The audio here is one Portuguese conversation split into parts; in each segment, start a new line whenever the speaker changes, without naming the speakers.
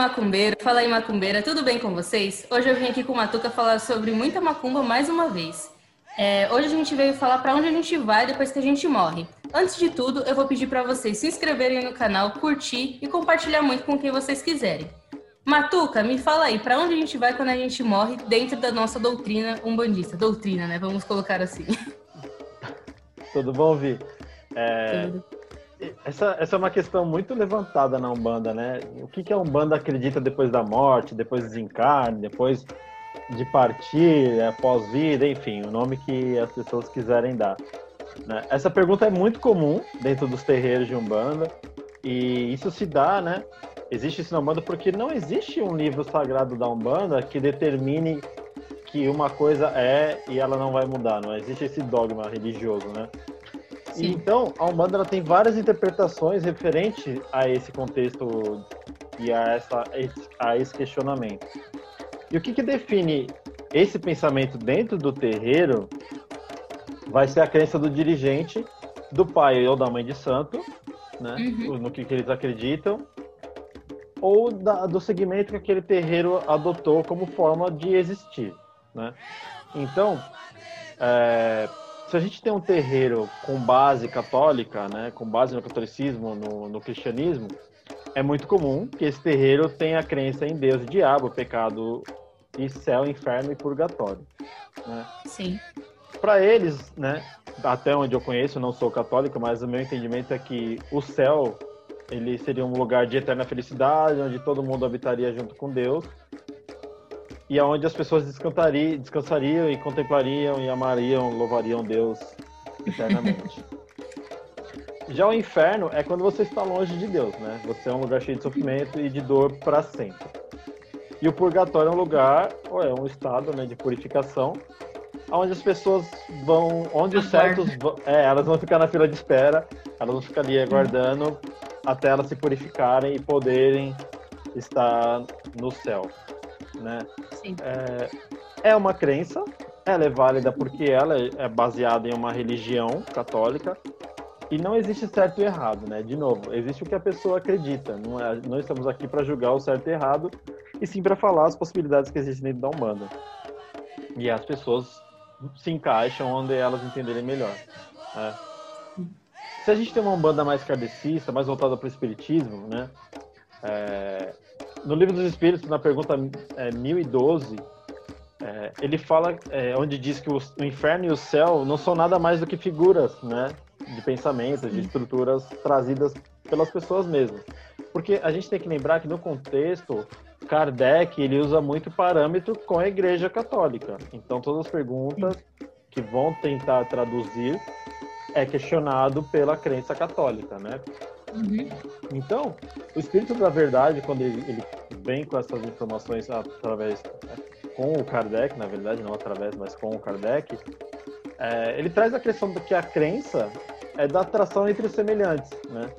macumbeiro, fala aí macumbeira, tudo bem com vocês? Hoje eu vim aqui com o Matuca falar sobre muita macumba mais uma vez. É, hoje a gente veio falar para onde a gente vai depois que a gente morre. Antes de tudo, eu vou pedir para vocês se inscreverem no canal, curtir e compartilhar muito com quem vocês quiserem. Matuca, me fala aí, para onde a gente vai quando a gente morre dentro da nossa doutrina umbandista? Doutrina, né? Vamos colocar assim.
Tudo bom, Vi? É... Tudo. Essa, essa é uma questão muito levantada na Umbanda, né? O que, que a Umbanda acredita depois da morte, depois do desencarne, depois de partir, após vida, enfim, o nome que as pessoas quiserem dar. Né? Essa pergunta é muito comum dentro dos terreiros de Umbanda e isso se dá, né? Existe isso na Umbanda porque não existe um livro sagrado da Umbanda que determine que uma coisa é e ela não vai mudar, não existe esse dogma religioso, né? Sim. Então, a Umbanda ela tem várias interpretações referente a esse contexto e a, essa, a esse questionamento. E o que, que define esse pensamento dentro do terreiro vai ser a crença do dirigente, do pai ou da mãe de santo, né? Uhum. no que, que, eles acreditam, ou da, do segmento que aquele terreiro adotou como forma de existir. Né? Então, é, se a gente tem um terreiro com base católica, né, com base no catolicismo, no, no cristianismo, é muito comum que esse terreiro tenha a crença em Deus e diabo, pecado e céu, inferno e purgatório. Né?
Sim.
Para eles, né, até onde eu conheço, não sou católico, mas o meu entendimento é que o céu ele seria um lugar de eterna felicidade, onde todo mundo habitaria junto com Deus, e aonde as pessoas descansariam, e contemplariam e amariam, louvariam Deus eternamente. Já o inferno é quando você está longe de Deus, né? Você é um lugar cheio de sofrimento e de dor para sempre. E o purgatório é um lugar, ou é um estado, né, de purificação, onde as pessoas vão, onde os certos, é, elas vão ficar na fila de espera, elas vão ficar ali aguardando até elas se purificarem e poderem estar no céu né? É, é uma crença, ela é válida porque ela é baseada em uma religião católica e não existe certo e errado, né? De novo, existe o que a pessoa acredita. Não, é, não estamos aqui para julgar o certo e errado, e sim para falar as possibilidades que existem dentro da Umbanda. E as pessoas se encaixam onde elas entenderem melhor. Né? Se a gente tem uma Umbanda mais kardecista, mais voltada para o espiritismo, né? É, no livro dos Espíritos, na pergunta é, 1012, é, ele fala, é, onde diz que o, o, inferno e o céu não são nada mais do que figuras, né, de pensamentos, de estruturas trazidas pelas pessoas mesmas. Porque a gente tem que lembrar que no contexto, Kardec ele usa muito parâmetro com a Igreja Católica. Então todas as perguntas que vão tentar traduzir é questionado pela crença católica, né?
Uhum.
Então, o espírito da verdade, quando ele, ele vem com essas informações através com o Kardec, na verdade, não através, mas com o Kardec, é, ele traz a questão de que a crença é da atração entre os semelhantes, né?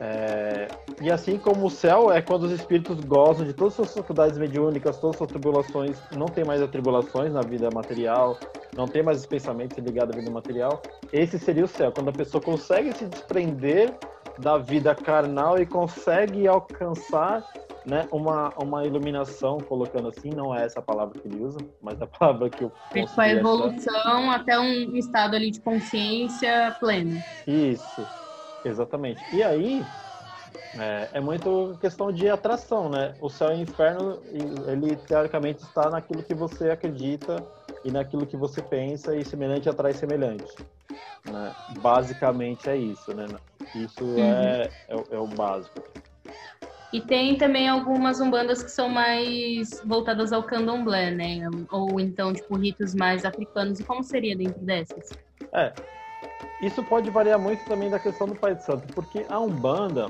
É, e assim como o céu é quando os espíritos gozam de todas as suas faculdades mediúnicas, todas as suas tribulações, não tem mais atribulações na vida material, não tem mais os pensamentos ligados à vida material, esse seria o céu, quando a pessoa consegue se desprender da vida carnal e consegue alcançar né, uma, uma iluminação, colocando assim, não é essa palavra que ele usa, mas a palavra que eu
Com a evolução até um estado ali de consciência pleno.
Isso, exatamente. E aí, é, é, muito questão de atração, né? O céu e o inferno, ele teoricamente está naquilo que você acredita e naquilo que você pensa, e semelhante atrai semelhante. Né? Basicamente é isso, né? Isso uhum. é, é, é, o básico.
E tem também algumas umbandas que são mais voltadas ao candomblé, né? Ou então, tipo, ritos mais africanos. E como seria dentro dessas?
É, isso pode variar muito também da questão do Pai de Santo, porque a Umbanda,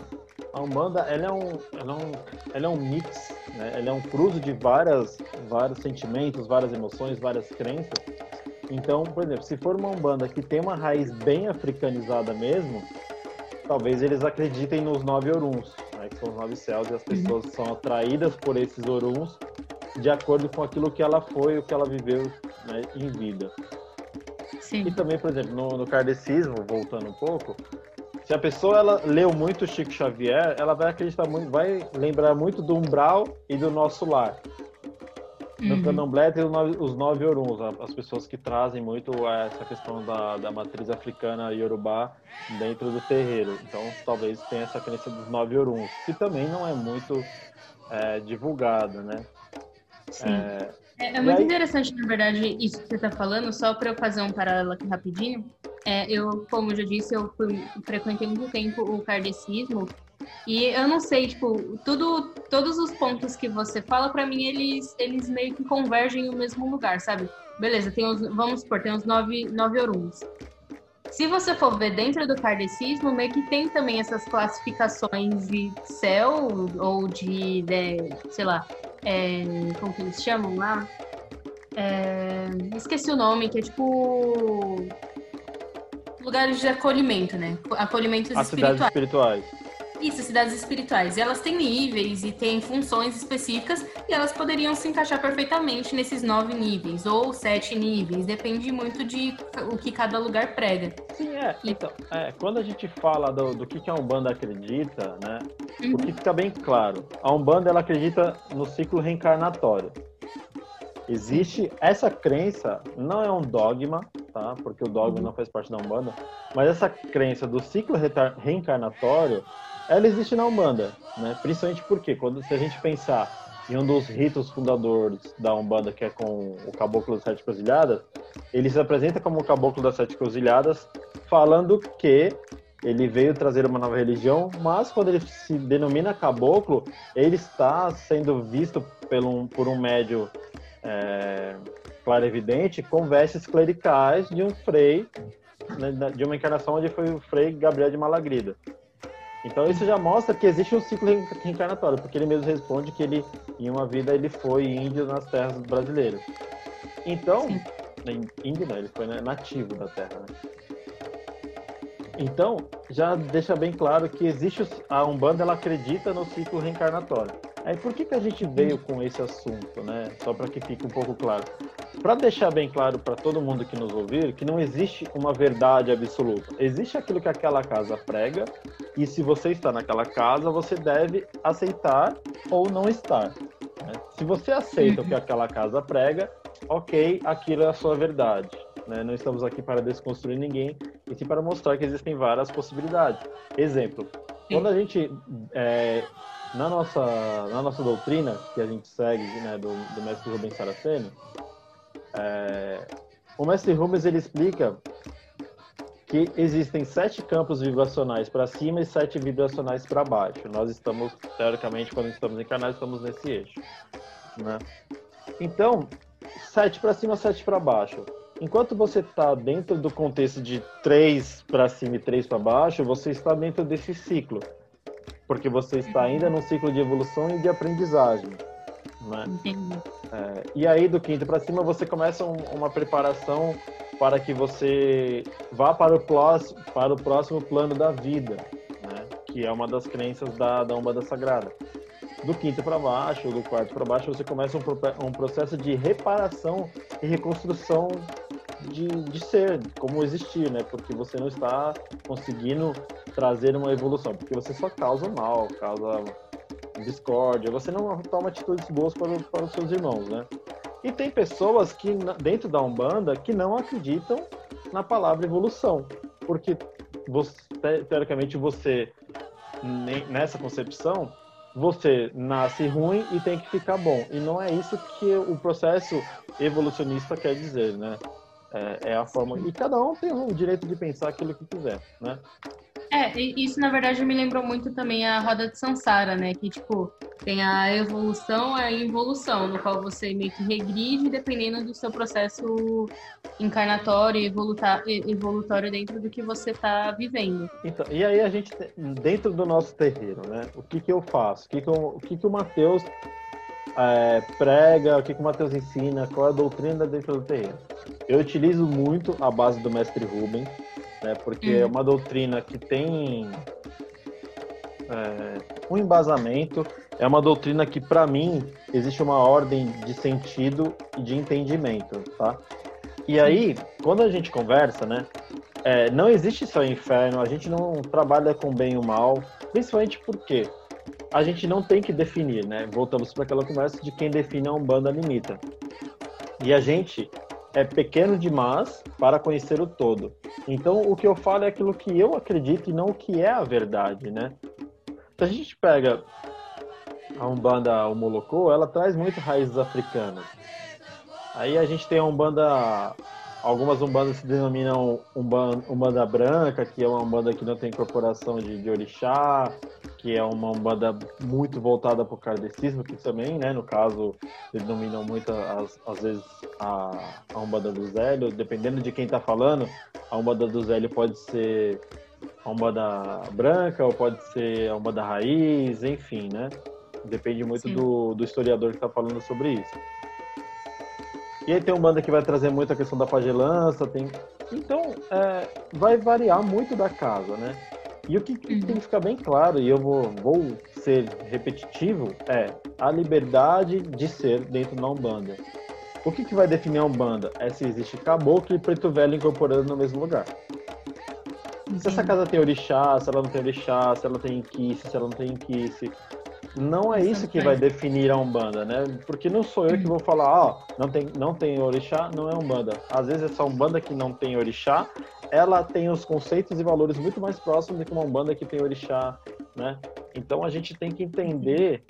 a Umbanda, ela é um, ela é um, ela é um mix, né? Ela é um cruzo de várias, vários sentimentos, várias emoções, várias crenças. Então, por exemplo, se for uma Umbanda que tem uma raiz bem africanizada mesmo, talvez eles acreditem nos nove Oruns, né, que são os nove céus, e as pessoas são atraídas por esses Oruns de acordo com aquilo que ela foi, o que ela viveu né, em vida.
Sim.
E também, por exemplo, no, no kardecismo, voltando um pouco, se a pessoa ela leu muito Chico Xavier, ela vai acreditar muito, vai lembrar muito do umbral e do nosso lar. No uhum. candomblé tem os nove oruns, as pessoas que trazem muito essa questão da, da matriz africana iorubá dentro do terreiro. Então, talvez tenha essa crença dos nove oruns, que também não é muito é, divulgada, né?
Sim. É, é, é muito aí... interessante, na verdade, isso que você está falando, só para eu fazer um paralelo aqui rapidinho. É, eu, como eu já disse, eu fui, frequentei muito tempo o kardecismo e eu não sei, tipo, tudo, todos os pontos que você fala, para mim, eles, eles meio que convergem no mesmo lugar, sabe? Beleza, tem os, vamos supor, tem os nove, nove oruns. Se você for ver dentro do kardecismo, meio que tem também essas classificações de céu ou de, de sei lá, é, como que eles chamam lá? É, esqueci o nome, que é tipo lugares de acolhimento, né? Acolhimentos
As espirituais. cidades espirituais.
Isso, cidades espirituais. E elas têm níveis e têm funções específicas e elas poderiam se encaixar perfeitamente nesses nove níveis ou sete níveis. Depende muito de o que cada lugar prega.
Sim, é. Então, é, quando a gente fala do, do que a Umbanda acredita, né? Uhum. O que fica bem claro. A Umbanda, ela acredita no ciclo reencarnatório. Existe essa crença, não é um dogma, tá? Porque o dogma uhum. não faz parte da Umbanda, mas essa crença do ciclo reencarnatório ela existe na Umbanda, né? Principalmente porque quando se a gente pensar em um dos ritos fundadores da Umbanda, que é com o Caboclo das Sete Cruzilhadas, ele se apresenta como o Caboclo das Sete Cruzilhadas, falando que ele veio trazer uma nova religião, mas quando ele se denomina caboclo, ele está sendo visto por um, por um médio é, claro evidente com vestes clericais de um frei, né, de uma encarnação onde foi o frei Gabriel de Malagrida. Então isso já mostra que existe um ciclo reencarnatório, porque ele mesmo responde que ele, em uma vida, ele foi índio nas terras brasileiras. Então, índio não, ele foi nativo da terra. Né? Então, já deixa bem claro que existe a Umbanda, ela acredita no ciclo reencarnatório. Aí por que, que a gente veio com esse assunto, né? Só para que fique um pouco claro. Para deixar bem claro para todo mundo que nos ouvir que não existe uma verdade absoluta. Existe aquilo que aquela casa prega e se você está naquela casa, você deve aceitar ou não estar. Né? Se você aceita o que aquela casa prega, ok, aquilo é a sua verdade. Né? Não estamos aqui para desconstruir ninguém, e sim para mostrar que existem várias possibilidades. Exemplo, quando a gente é, na nossa, na nossa doutrina, que a gente segue né, do, do mestre Rubens Saraceno, é, o mestre Rubens ele explica que existem sete campos vibracionais para cima e sete vibracionais para baixo. Nós estamos, teoricamente, quando estamos encarnados, estamos nesse eixo. Né? Então, sete para cima, sete para baixo. Enquanto você está dentro do contexto de três para cima e três para baixo, você está dentro desse ciclo porque você está ainda num ciclo de evolução e de aprendizagem. Né? É, e aí, do quinto para cima, você começa um, uma preparação para que você vá para o, próximo, para o próximo plano da vida, né? que é uma das crenças da, da Umbanda Sagrada. Do quinto para baixo, do quarto para baixo, você começa um, um processo de reparação e reconstrução de, de ser, como existir, né? Porque você não está conseguindo trazer uma evolução, porque você só causa mal, causa discórdia, você não toma atitudes boas para, para os seus irmãos, né? E tem pessoas que, dentro da Umbanda, que não acreditam na palavra evolução, porque você, teoricamente você, nessa concepção, você nasce ruim e tem que ficar bom. E não é isso que o processo evolucionista quer dizer, né? É, é, a forma. E cada um tem o direito de pensar aquilo que quiser, né?
É, isso na verdade me lembrou muito também a roda de Sansara, né? Que tipo, tem a evolução e a involução, no qual você meio que regride dependendo do seu processo encarnatório e evolutório dentro do que você está vivendo.
Então, e aí a gente, dentro do nosso terreiro, né? O que que eu faço? O que que, eu, o, que, que o Matheus é, prega, o que, que o Matheus ensina, qual é a doutrina dentro do terreno. Eu utilizo muito a base do mestre Rubens, né, porque é uhum. é uma doutrina que tem é, um embasamento, é uma doutrina que, para mim, existe uma ordem de sentido e de entendimento, tá? E aí, quando a gente conversa, né, é, não existe só inferno, a gente não trabalha com bem e mal, principalmente porque a gente não tem que definir, né? Voltamos para aquela conversa de quem define a Umbanda limita. E a gente é pequeno demais para conhecer o todo. Então, o que eu falo é aquilo que eu acredito e não o que é a verdade, né? Se a gente pega a Umbanda o Molocô, ela traz muito raízes africanas. Aí a gente tem a Umbanda Algumas umbandas se denominam umbanda, umbanda branca, que é uma umbanda que não tem incorporação de, de orixá, que é uma umbanda muito voltada para o kardecismo, que também, né, no caso, denominam muito, às, às vezes, a, a umbanda do Zélio. Dependendo de quem está falando, a umbanda do Zélio pode ser a umbanda branca ou pode ser a umbanda raiz, enfim, né? Depende muito do, do historiador que está falando sobre isso. E aí tem um banda que vai trazer muito a questão da pagelança, tem... Então, é, vai variar muito da casa, né? E o que, que, tem que ficar bem claro, e eu vou, vou ser repetitivo, é a liberdade de ser dentro da Umbanda. O que, que vai definir a Umbanda? É se existe caboclo e preto velho incorporando no mesmo lugar. Se essa casa tem orixá, se ela não tem orixá, se ela tem inquice, se ela não tem inquice, não é isso que vai definir a Umbanda, né? Porque não sou eu que vou falar, ó, não tem, não tem orixá, não é Umbanda. Às vezes essa Umbanda que não tem orixá, ela tem os conceitos e valores muito mais próximos do que uma Umbanda que tem orixá, né? Então a gente tem que entender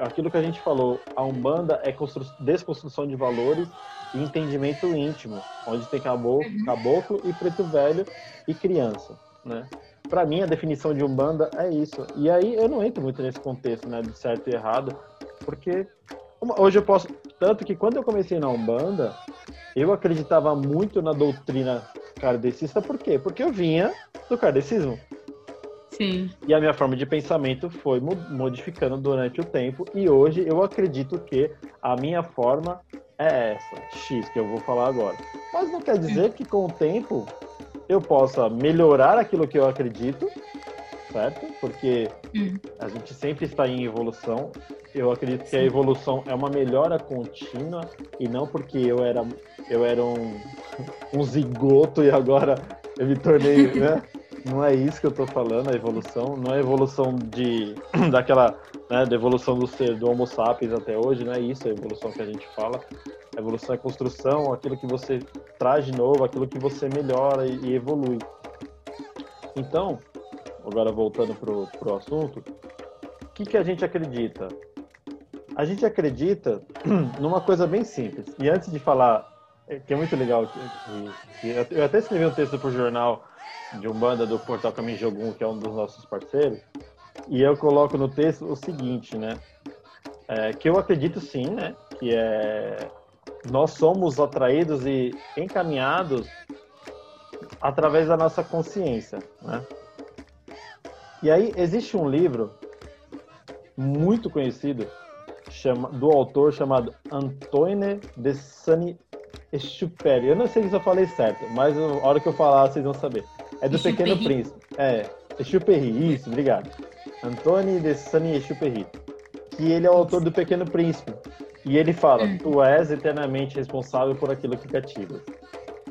aquilo que a gente falou, a Umbanda é desconstrução de valores e entendimento íntimo, onde tem caboclo, caboclo e preto velho e criança, né? Para mim, a definição de Umbanda é isso. E aí eu não entro muito nesse contexto, né, de certo e errado, porque hoje eu posso. Tanto que quando eu comecei na Umbanda, eu acreditava muito na doutrina kardecista, por quê? Porque eu vinha do kardecismo.
Sim.
E a minha forma de pensamento foi modificando durante o tempo, e hoje eu acredito que a minha forma é essa, X, que eu vou falar agora. Mas não quer dizer que com o tempo eu possa melhorar aquilo que eu acredito, certo? Porque uhum. a gente sempre está em evolução. Eu acredito que a evolução é uma melhora contínua e não porque eu era eu era um, um zigoto e agora eu me tornei, né? Não é isso que eu estou falando, a evolução. Não é evolução de daquela, né, da evolução do ser do Homo sapiens até hoje, não é isso a evolução que a gente fala. A evolução é construção, aquilo que você traz de novo, aquilo que você melhora e, e evolui. Então, agora voltando pro, pro assunto, o que, que a gente acredita? A gente acredita numa coisa bem simples. E antes de falar, é, que é muito legal, que, que eu até escrevi um texto para o jornal de Umbanda do Portal Caminho Jogum, que é um dos nossos parceiros, e eu coloco no texto o seguinte, né? É, que eu acredito sim, né? Que é nós somos atraídos e encaminhados através da nossa consciência, né? E aí existe um livro muito conhecido chama, do autor chamado Antoine de Saint-Exupéry. Eu não sei se eu falei certo, mas a hora que eu falar vocês vão saber. É do Pequeno Príncipe. É, Exupéry, isso, obrigado. Antônio de Saint-Exupéry. Que ele é o autor do Pequeno Príncipe. E ele fala: hum. Tu és eternamente responsável por aquilo que cativas.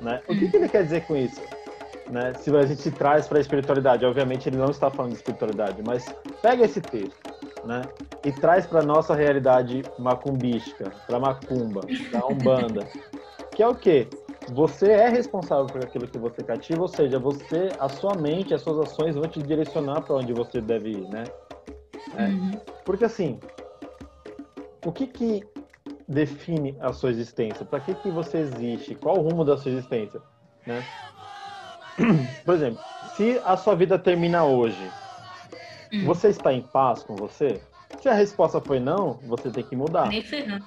Né? O que, hum. que ele quer dizer com isso? Né? Se a gente traz para a espiritualidade, obviamente ele não está falando de espiritualidade, mas pega esse texto né? e traz para nossa realidade macumbística, para macumba, para umbanda, que é o quê? Você é responsável por aquilo que você cativa, ou seja, você, a sua mente, as suas ações vão te direcionar para onde você deve ir, né? É. Uhum. Porque assim, o que que define a sua existência? Para que que você existe? Qual o rumo da sua existência? Né? Por exemplo, se a sua vida termina hoje, hum. você está em paz com você? Se a resposta foi não, você tem que mudar. Nem ferrando.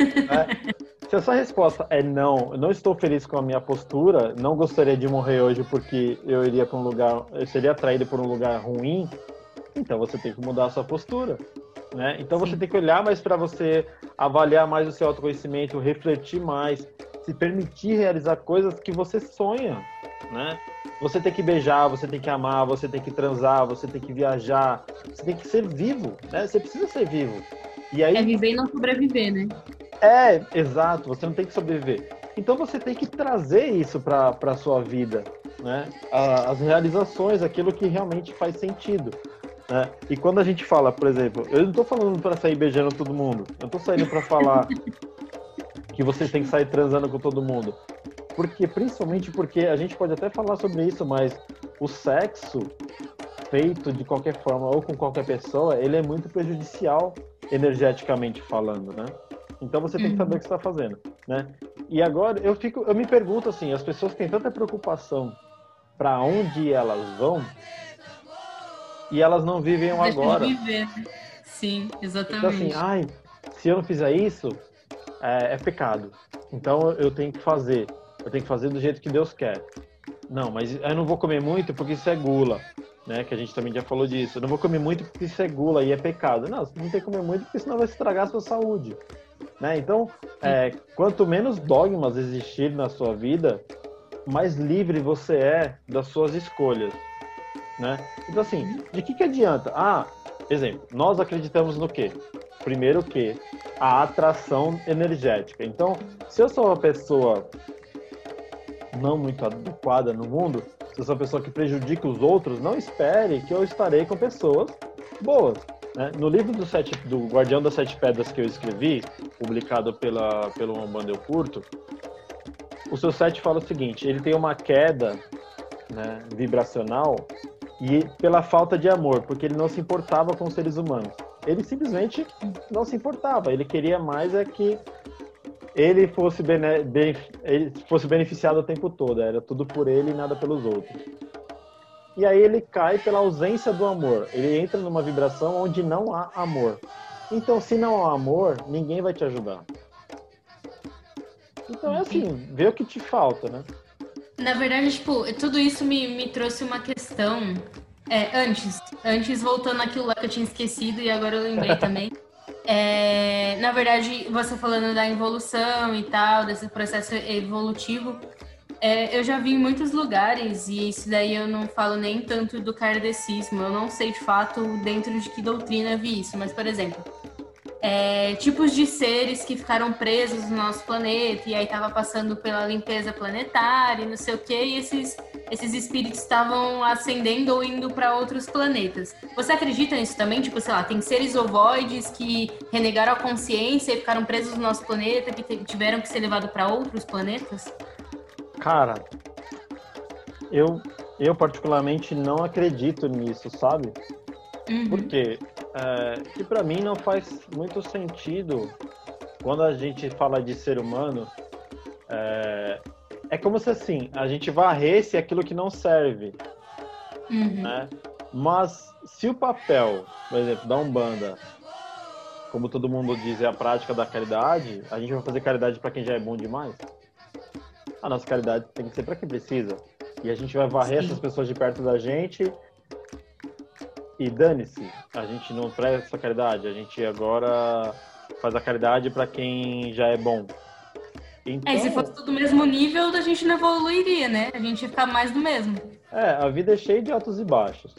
É. Se a sua resposta é não, eu não estou feliz com a minha postura, não gostaria de morrer hoje porque eu iria para um lugar, eu seria atraído por um lugar ruim, então você tem que mudar a sua postura. Né? Então você tem que olhar mais para você, avaliar mais o seu autoconhecimento, refletir mais, se permitir realizar coisas que você sonha, né? Você tem que beijar, você tem que amar, você tem que transar, você tem que viajar, você tem que ser vivo, né? Você precisa ser vivo.
E aí... É viver e não sobreviver, né?
É, exato, você não tem que sobreviver. Então você tem que trazer isso para a sua vida, né? As realizações, aquilo que realmente faz sentido. Né? E quando a gente fala, por exemplo, eu não estou falando para sair beijando todo mundo, eu estou saindo para falar que vocês têm que sair transando com todo mundo. Porque, principalmente porque a gente pode até falar sobre isso, mas o sexo feito de qualquer forma ou com qualquer pessoa, ele é muito prejudicial energeticamente falando, né? Então você tem que saber o que está fazendo, né? E agora eu fico, eu me pergunto assim, as pessoas têm tanta preocupação para onde elas vão e elas não vivem o agora.
Viver. Sim, exatamente. Então
assim, ai, se eu não fizer isso, é, é pecado. Então eu tenho que fazer. Eu tenho que fazer do jeito que Deus quer. Não, mas eu não vou comer muito porque isso é gula né? Que a gente também já falou disso. Eu não vou comer muito porque isso é gula e é pecado. Não, você não tem que comer muito porque senão vai estragar a sua saúde. Né? Então, é, quanto menos dogmas existir na sua vida, mais livre você é das suas escolhas. Né? Então, assim, de que, que adianta? Ah, exemplo, nós acreditamos no quê? Primeiro que a atração energética. Então, se eu sou uma pessoa não muito adequada no mundo, se eu sou uma pessoa que prejudica os outros, não espere que eu estarei com pessoas boas. Né? No livro do, sete, do Guardião das Sete Pedras que eu escrevi, publicado pela, pelo Umbanda Eu Curto, o seu sete fala o seguinte, ele tem uma queda né, vibracional e pela falta de amor, porque ele não se importava com os seres humanos. Ele simplesmente não se importava, ele queria mais é que ele fosse, bene, bem, ele fosse beneficiado o tempo todo, era tudo por ele e nada pelos outros. E aí ele cai pela ausência do amor. Ele entra numa vibração onde não há amor. Então, se não há amor, ninguém vai te ajudar. Então é assim, vê o que te falta, né?
Na verdade, tipo, tudo isso me, me trouxe uma questão. É, antes, antes voltando àquilo lá que eu tinha esquecido e agora eu lembrei também. É, na verdade, você falando da evolução e tal, desse processo evolutivo, é, eu já vi em muitos lugares, e isso daí eu não falo nem tanto do kardecismo, eu não sei de fato dentro de que doutrina vi isso, mas, por exemplo, é, tipos de seres que ficaram presos no nosso planeta e aí tava passando pela limpeza planetária, não sei o que, e esses, esses espíritos estavam ascendendo ou indo para outros planetas. Você acredita nisso também? Tipo, sei lá, tem seres ovoides que renegaram a consciência e ficaram presos no nosso planeta, que tiveram que ser levados para outros planetas?
Cara, eu, eu particularmente não acredito nisso, sabe? Uhum. Por quê? É, que para mim não faz muito sentido quando a gente fala de ser humano. É, é como se assim, a gente varresse aquilo que não serve. Uhum. Né? Mas se o papel, por exemplo, da Umbanda, como todo mundo diz, é a prática da caridade, a gente vai fazer caridade para quem já é bom demais? A nossa caridade tem que ser para quem precisa. E a gente vai varrer Sim. essas pessoas de perto da gente e dane-se, a gente não presta caridade, a gente agora faz a caridade para quem já é bom.
Então, é, se fosse tudo do mesmo nível, a gente não evoluiria, né? A gente ia ficar mais do mesmo.
É, a vida é cheia de altos e baixos.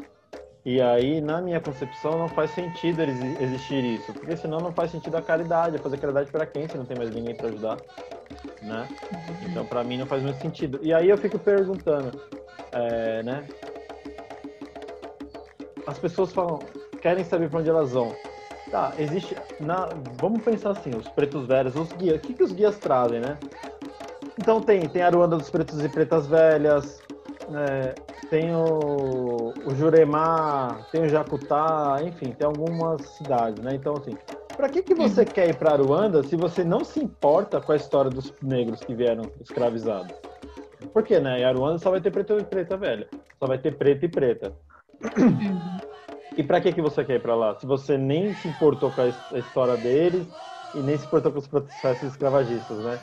E aí, na minha concepção, não faz sentido existir isso, porque senão não faz sentido a caridade, fazer caridade para quem se não tem mais ninguém para ajudar, né? Então, para mim, não faz muito sentido. E aí eu fico perguntando, é, né? as pessoas falam, querem saber para onde elas vão. Tá, existe. Na, vamos pensar assim, os pretos velhos, os guias. O que, que os guias trazem, né? Então tem, tem a Aruanda dos Pretos e Pretas Velhas, é, tem o, o Juremá, tem o Jacutá, enfim, tem algumas cidades, né? Então, assim, para que, que você quer ir para Aruanda se você não se importa com a história dos negros que vieram escravizados? Por quê, né? Em Aruanda só vai ter preto e preta velha, só vai ter preto e preta. Uhum. E para que que você quer ir para lá? Se você nem se importou com a história deles e nem se importou com os processos escravagistas, né?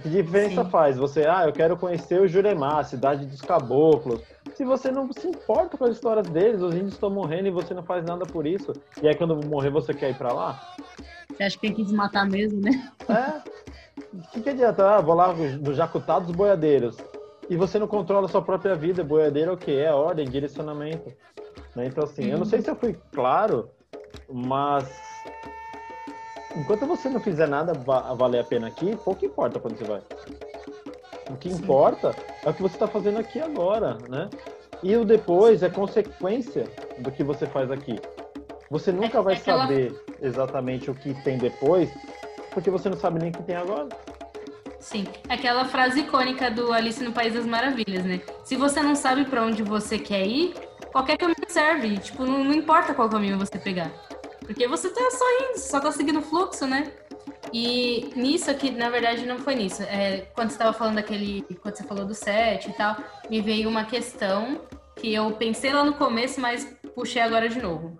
Que diferença Sim. faz? Você, ah, eu quero conhecer o Juremá, a cidade dos caboclos. Se você não se importa com as histórias deles, os índios estão morrendo e você não faz nada por isso. E aí quando morrer você quer ir para lá?
Você acha que tem que desmatar mesmo, né?
É. O que, que adianta? Ah, vou lá no Jacutá dos Boiadeiros. E você não controla a sua própria vida. Boiadeiro é o quê? É ordem, direcionamento. Né? Então, assim, uhum. eu não sei se eu fui claro, mas enquanto você não fizer nada valer a pena aqui, pouco importa quando você vai. O que importa é o que você está fazendo aqui agora, né? E o depois é consequência do que você faz aqui. Você nunca é, vai é aquela... saber exatamente o que tem depois, porque você não sabe nem o que tem agora.
Sim, aquela frase icônica do Alice no País das Maravilhas, né? Se você não sabe para onde você quer ir, qualquer caminho serve. Tipo, não, não, importa qual caminho você pegar. Porque você tá só indo, só tá seguindo o fluxo, né? E nisso aqui, na verdade, não foi nisso. É, quando você estava falando daquele. Quando você falou do set e tal, me veio uma questão que eu pensei lá no começo, mas puxei agora de novo.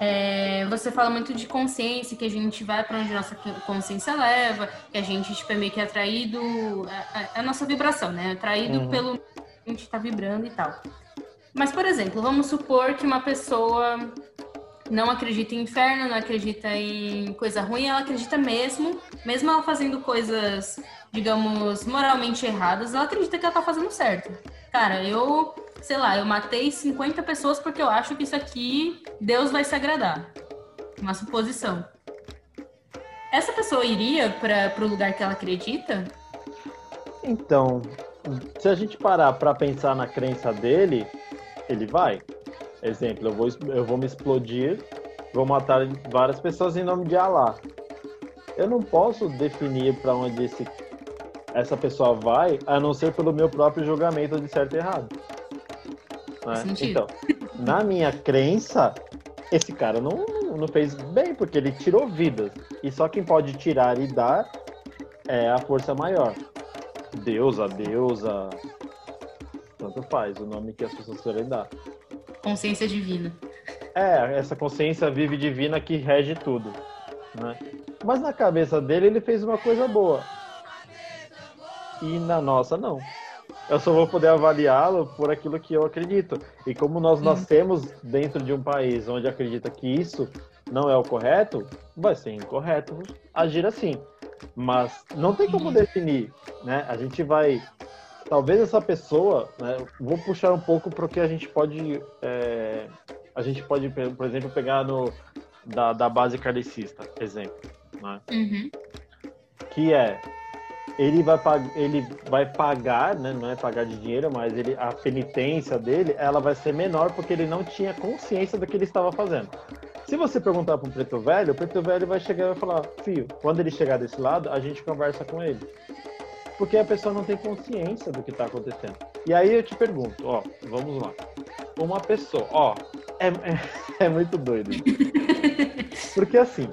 É, você fala muito de consciência, que a gente vai para onde nossa consciência leva, que a gente tipo, é meio que atraído, a, a, a nossa vibração, né? Atraído uhum. pelo que a gente está vibrando e tal. Mas, por exemplo, vamos supor que uma pessoa não acredita em inferno, não acredita em coisa ruim, ela acredita mesmo, mesmo ela fazendo coisas, digamos, moralmente erradas, ela acredita que ela tá fazendo certo. Cara, eu, sei lá, eu matei 50 pessoas porque eu acho que isso aqui Deus vai se agradar. Uma suposição. Essa pessoa iria para o lugar que ela acredita?
Então, se a gente parar para pensar na crença dele, ele vai. Exemplo, eu vou, eu vou me explodir, vou matar várias pessoas em nome de Allah. Eu não posso definir para onde esse, essa pessoa vai, a não ser pelo meu próprio julgamento de certo e errado. Né? Então, na minha crença, esse cara não, não fez bem, porque ele tirou vidas. E só quem pode tirar e dar é a força maior. Deus, a deusa, tanto faz, o nome que as pessoas querem dar.
Consciência divina.
É, essa consciência vive divina que rege tudo. Né? Mas na cabeça dele ele fez uma coisa boa. E na nossa, não. Eu só vou poder avaliá-lo por aquilo que eu acredito. E como nós hum. nascemos dentro de um país onde acredita que isso não é o correto, vai ser incorreto agir assim. Mas não tem como definir, né? A gente vai talvez essa pessoa, né, vou puxar um pouco para o que a gente pode, é, a gente pode, por exemplo, pegar no da, da base kardecista, exemplo, né? Uhum. que é ele vai, ele vai pagar, né, não é pagar de dinheiro, mas ele, a penitência dele, ela vai ser menor porque ele não tinha consciência do que ele estava fazendo. Se você perguntar para um preto velho, o preto velho vai chegar e vai falar, filho, quando ele chegar desse lado, a gente conversa com ele porque a pessoa não tem consciência do que está acontecendo. E aí eu te pergunto, ó, vamos lá. Uma pessoa, ó, é, é, é muito doido. Porque assim,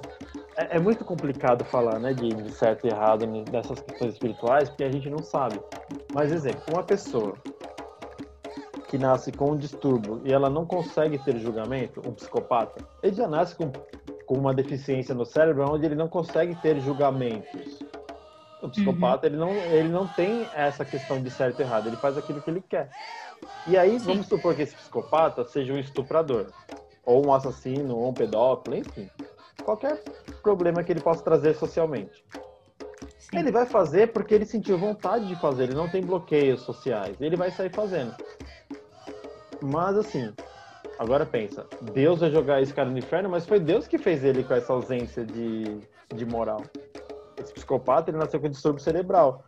é, é, muito complicado falar, né, de, de certo e errado dessas questões espirituais, porque a gente não sabe. Mas, exemplo, uma pessoa que nasce com um distúrbio e ela não consegue ter julgamento, um psicopata, ele já nasce com, com uma deficiência no cérebro onde ele não consegue ter julgamentos. O psicopata, uhum. ele, não, ele não tem essa questão de certo e errado, ele faz aquilo que ele quer. E aí, Sim. vamos supor que esse psicopata seja um estuprador, ou um assassino, ou um pedófilo, enfim. Qualquer problema que ele possa trazer socialmente. Sim. Ele vai fazer porque ele sentiu vontade de fazer, ele não tem bloqueios sociais, ele vai sair fazendo. Mas assim, agora pensa, Deus vai jogar esse cara no inferno, mas foi Deus que fez ele com essa ausência de, de moral esse psicopata ele nasceu com distúrbio cerebral.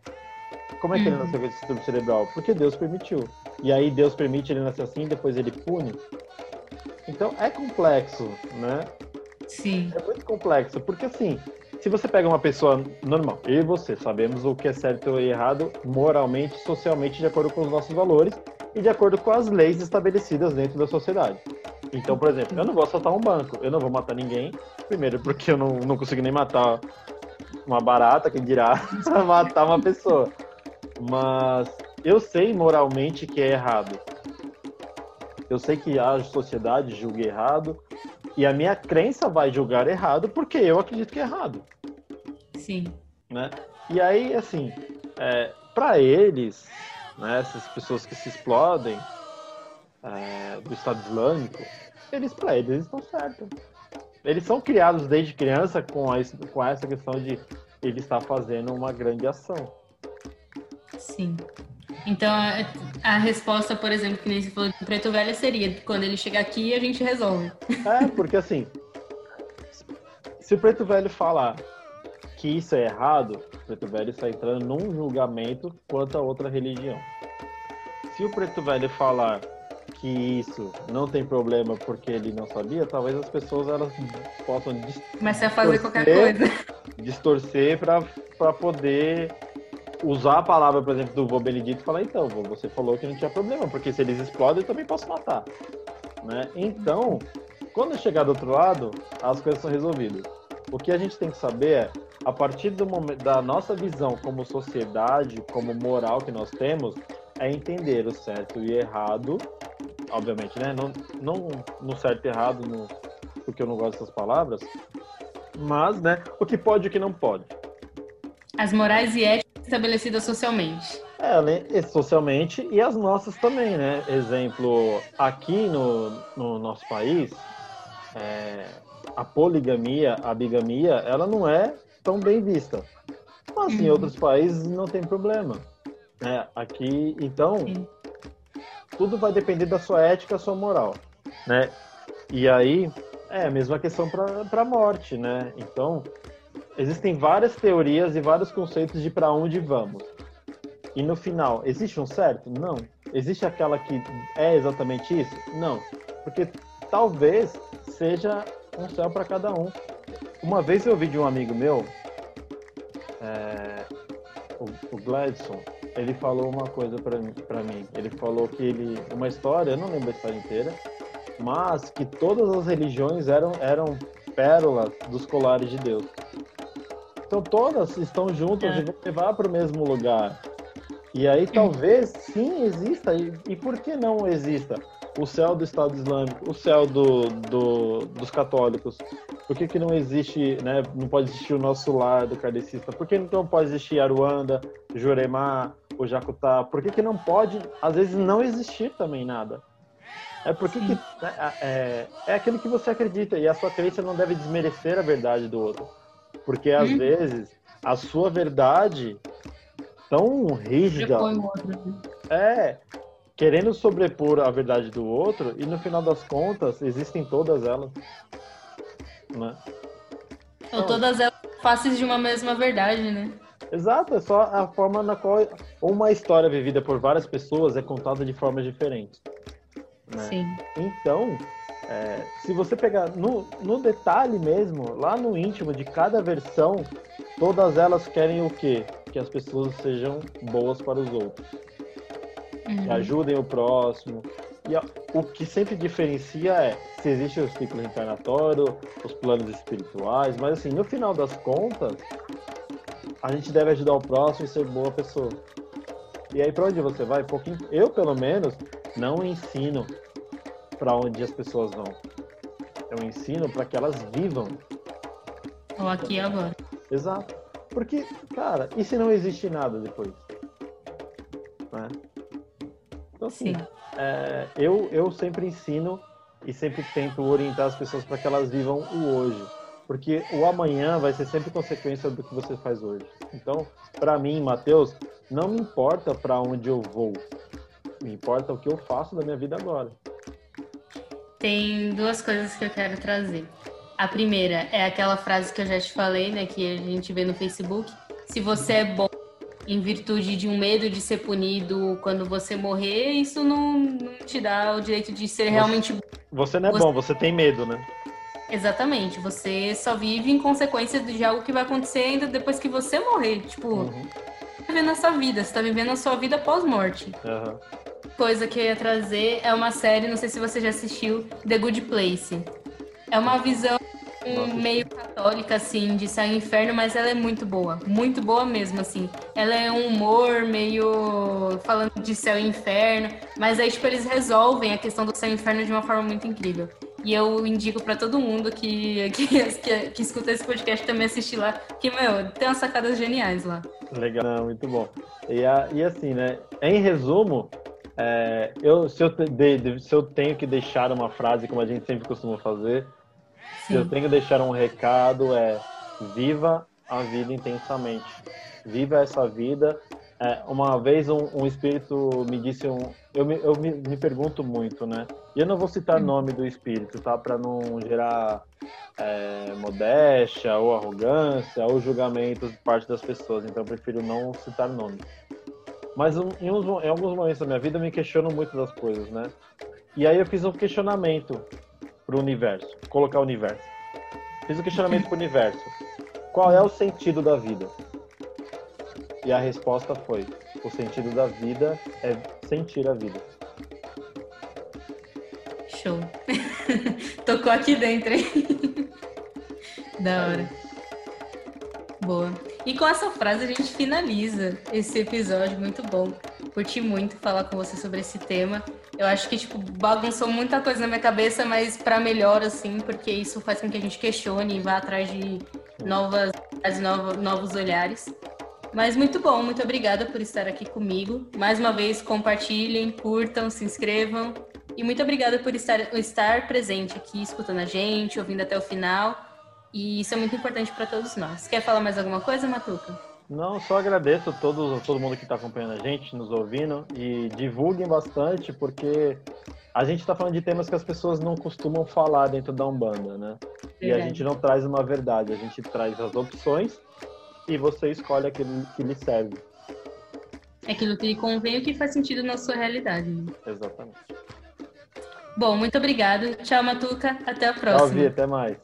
Como é que ele uhum. nasceu com distúrbio cerebral? Porque Deus permitiu. E aí Deus permite ele nascer assim, depois ele pune. Então é complexo, né?
Sim.
É muito complexo, porque assim, se você pega uma pessoa normal, eu e você sabemos o que é certo e errado moralmente, socialmente, de acordo com os nossos valores e de acordo com as leis estabelecidas dentro da sociedade. Então, por exemplo, eu não vou assaltar um banco, eu não vou matar ninguém, primeiro porque eu não, não consigo nem matar uma barata, quem dirá, matar uma pessoa. Mas eu sei moralmente que é errado. Eu sei que a sociedade julga errado e a minha crença vai julgar errado porque eu acredito que é errado.
Sim.
Né? E aí, assim, é, para eles, né, essas pessoas que se explodem é, do Estado Islâmico, eles, para eles, eles estão certos eles são criados desde criança com, a, com essa questão de ele estar fazendo uma grande ação.
Sim. Então, a, a resposta, por exemplo, que nem você falou do preto velho seria quando ele chegar aqui a gente resolve.
É, porque assim, se o preto velho falar que isso é errado, o preto velho está entrando num julgamento quanto a outra religião. Se o preto velho falar que isso não tem problema porque ele não sabia, talvez as pessoas elas possam
começar a fazer qualquer coisa,
distorcer para poder usar a palavra, por exemplo, do vô Benedito e falar, então, vô, você falou que não tinha problema, porque se eles explodem, eu também posso matar. Né? Então, quando chegar do outro lado, as coisas são resolvidas. O que a gente tem que saber é, a partir do momento, da nossa visão como sociedade, como moral que nós temos, é entender o certo e errado, obviamente, né? Não, não no certo e errado, no, porque eu não gosto dessas palavras, mas, né, o que pode e o que não pode.
As morais e éticas estabelecidas socialmente.
É, socialmente e as nossas também, né? Exemplo, aqui no, no nosso país, é, a poligamia, a bigamia, ela não é tão bem vista. Mas uhum. em outros países não tem problema. Né? Aqui, então, Sim. tudo vai depender da sua ética, sua moral. Né? E aí, é a mesma questão para a morte, né? Então, existem várias teorias e vários conceitos de para onde vamos. E no final, existe um certo? Não. Existe aquela que é exatamente isso? Não. Porque talvez seja um céu para cada um. Uma vez eu ouvi de um amigo meu, é, o, o Gladson, ele falou uma coisa para mim. Ele falou que ele, uma história, eu não lembro a história inteira, mas que todas as religiões eram, eram pérolas dos colares de Deus. Então todas estão juntas é. e vão levar para o mesmo lugar. E aí talvez sim exista, e, e por que não exista? o céu do Estado Islâmico, o céu do, do, dos católicos, por que, que não existe, né, não pode existir o nosso lar do kardecista? Por que não pode existir Aruanda, Jurema, o Jacutá? Por que, que não pode, às vezes, não existir também nada? É porque que, né, é, é aquilo que você acredita e a sua crença não deve desmerecer a verdade do outro. Porque às hum. vezes a sua verdade tão rígida. É, querendo sobrepor a verdade do outro e no final das contas existem todas elas, né?
Então, todas elas fáceis de uma mesma verdade, né?
Exato, é só a forma na qual uma história vivida por várias pessoas é contada de formas diferentes. Né?
Sim.
Então, é, se você pegar no, no detalhe mesmo, lá no íntimo de cada versão, todas elas querem o quê? Que as pessoas sejam boas para os outros uhum. que ajudem o próximo. E o que sempre diferencia é se existe o ciclo reencarnatório, os planos espirituais, mas assim, no final das contas, a gente deve ajudar o próximo e ser boa pessoa. E aí, para onde você vai? Pouquinho, eu, pelo menos, não ensino para onde as pessoas vão. Eu ensino para que elas vivam.
Ou aqui agora.
Exato. Porque, cara, e se não existe nada depois? Né? Então, assim, é, eu, eu sempre ensino e sempre tento orientar as pessoas para que elas vivam o hoje. Porque o amanhã vai ser sempre consequência do que você faz hoje. Então, para mim, Matheus, não me importa para onde eu vou. Me importa o que eu faço da minha vida agora.
Tem duas coisas que eu quero trazer. A primeira é aquela frase que eu já te falei, né, que a gente vê no Facebook. Se você é bom em virtude de um medo de ser punido quando você morrer, isso não, não te dá o direito de ser
você,
realmente.
Você não é você... bom, você tem medo, né?
Exatamente, você só vive em consequência de algo que vai acontecer ainda depois que você morrer. Tipo, uhum. tá vivendo a sua vida, você tá vivendo a sua vida pós-morte.
Uhum.
Coisa que eu ia trazer é uma série, não sei se você já assistiu, The Good Place. É uma visão um meio católica, assim, de céu e inferno, mas ela é muito boa. Muito boa mesmo, assim. Ela é um humor meio falando de céu e inferno, mas aí, tipo, eles resolvem a questão do céu e inferno de uma forma muito incrível. E eu indico para todo mundo que, que, que, que, escuta esse podcast também assistir lá, que, meu, tem umas sacadas geniais lá.
Legal, muito bom. E, a, e assim, né, em resumo, é, eu, se, eu de, se eu tenho que deixar uma frase, como a gente sempre costuma fazer, se eu tenho que deixar um recado é viva a vida intensamente. Viva essa vida. É, uma vez um, um, espírito me disse um, eu, me, eu me, me pergunto muito, né? E eu não vou citar nome do espírito, tá? Para não gerar é, modéstia ou arrogância ou julgamento de parte das pessoas. Então eu prefiro não citar nome. Mas em, uns, em alguns momentos da minha vida eu me questiono muito das coisas, né? E aí eu fiz um questionamento para o universo, colocar o universo. Fiz um questionamento para o universo. Qual é o sentido da vida? E a resposta foi: o sentido da vida é sentir a vida.
Show. Tocou aqui dentro, hein? da hora. Boa. E com essa frase a gente finaliza esse episódio muito bom. Curti muito falar com você sobre esse tema. Eu acho que, tipo, bagunçou muita coisa na minha cabeça, mas para melhor, assim, porque isso faz com que a gente questione e vá atrás de novas, novos, novos olhares. Mas muito bom, muito obrigada por estar aqui comigo. Mais uma vez, compartilhem, curtam, se inscrevam. E muito obrigada por estar, estar presente aqui, escutando a gente, ouvindo até o final. E isso é muito importante para todos nós. Quer falar mais alguma coisa, Matuca?
Não, só agradeço a todo, todo mundo que está acompanhando a gente, nos ouvindo, e divulguem bastante, porque a gente está falando de temas que as pessoas não costumam falar dentro da Umbanda, né? E a gente não traz uma verdade, a gente traz as opções e você escolhe aquilo que lhe serve.
Aquilo que lhe convém e o que faz sentido na sua realidade. Né?
Exatamente.
Bom, muito obrigado. Tchau, Matuca. Até a próxima.
Tchau, Vi. Até mais.